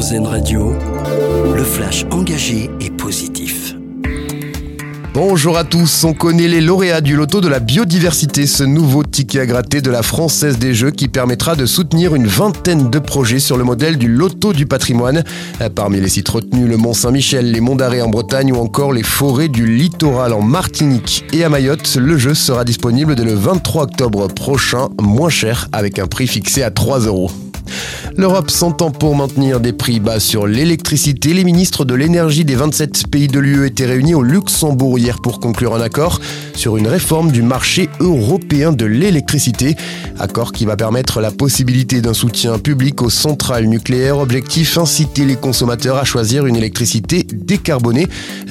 Radio, le flash engagé et positif. Bonjour à tous, on connaît les lauréats du loto de la biodiversité, ce nouveau ticket à gratter de la Française des Jeux qui permettra de soutenir une vingtaine de projets sur le modèle du loto du patrimoine. Parmi les sites retenus, le Mont Saint-Michel, les Monts d'Arrée en Bretagne ou encore les forêts du littoral en Martinique et à Mayotte, le jeu sera disponible dès le 23 octobre prochain, moins cher avec un prix fixé à 3 euros. L'Europe s'entend pour maintenir des prix bas sur l'électricité. Les ministres de l'énergie des 27 pays de l'UE étaient réunis au Luxembourg hier pour conclure un accord sur une réforme du marché européen de l'électricité. Accord qui va permettre la possibilité d'un soutien public aux centrales nucléaires. Objectif inciter les consommateurs à choisir une électricité décarbonée,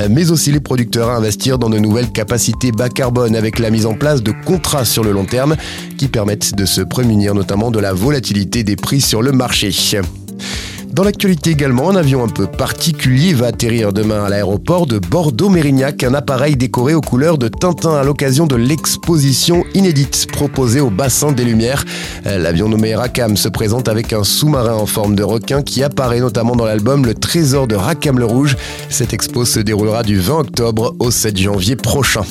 mais aussi les producteurs à investir dans de nouvelles capacités bas carbone avec la mise en place de contrats sur le long terme qui permettent de se prémunir notamment de la volatilité des prix sur le marché. Dans l'actualité également, un avion un peu particulier va atterrir demain à l'aéroport de Bordeaux-Mérignac, un appareil décoré aux couleurs de Tintin à l'occasion de l'exposition inédite proposée au bassin des Lumières. L'avion nommé Rakam se présente avec un sous-marin en forme de requin qui apparaît notamment dans l'album Le Trésor de Rakam le Rouge. Cette expo se déroulera du 20 octobre au 7 janvier prochain.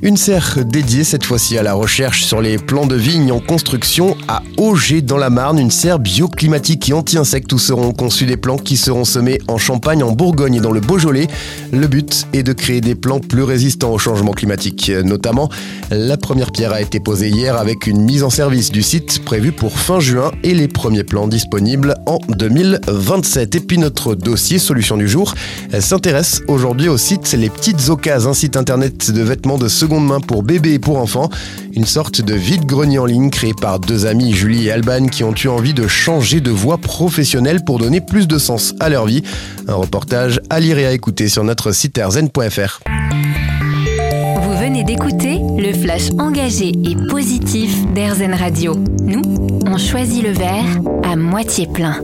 Une serre dédiée cette fois-ci à la recherche sur les plants de vignes en construction à Auger dans la Marne, une serre bioclimatique et anti-insectes où seront conçus des plants qui seront semés en Champagne, en Bourgogne et dans le Beaujolais. Le but est de créer des plants plus résistants au changement climatique. Notamment, la première pierre a été posée hier avec une mise en service du site prévue pour fin juin et les premiers plants disponibles en 2027. Et puis notre dossier solution du jour s'intéresse aujourd'hui au site Les Petites Occasions, un site internet de vêtements de seconde seconde main pour bébés et pour enfants. Une sorte de vide-grenier en ligne créé par deux amis, Julie et Alban, qui ont eu envie de changer de voie professionnelle pour donner plus de sens à leur vie. Un reportage à lire et à écouter sur notre site rzn.fr. Vous venez d'écouter le flash engagé et positif d'RZN Radio. Nous, on choisit le verre à moitié plein.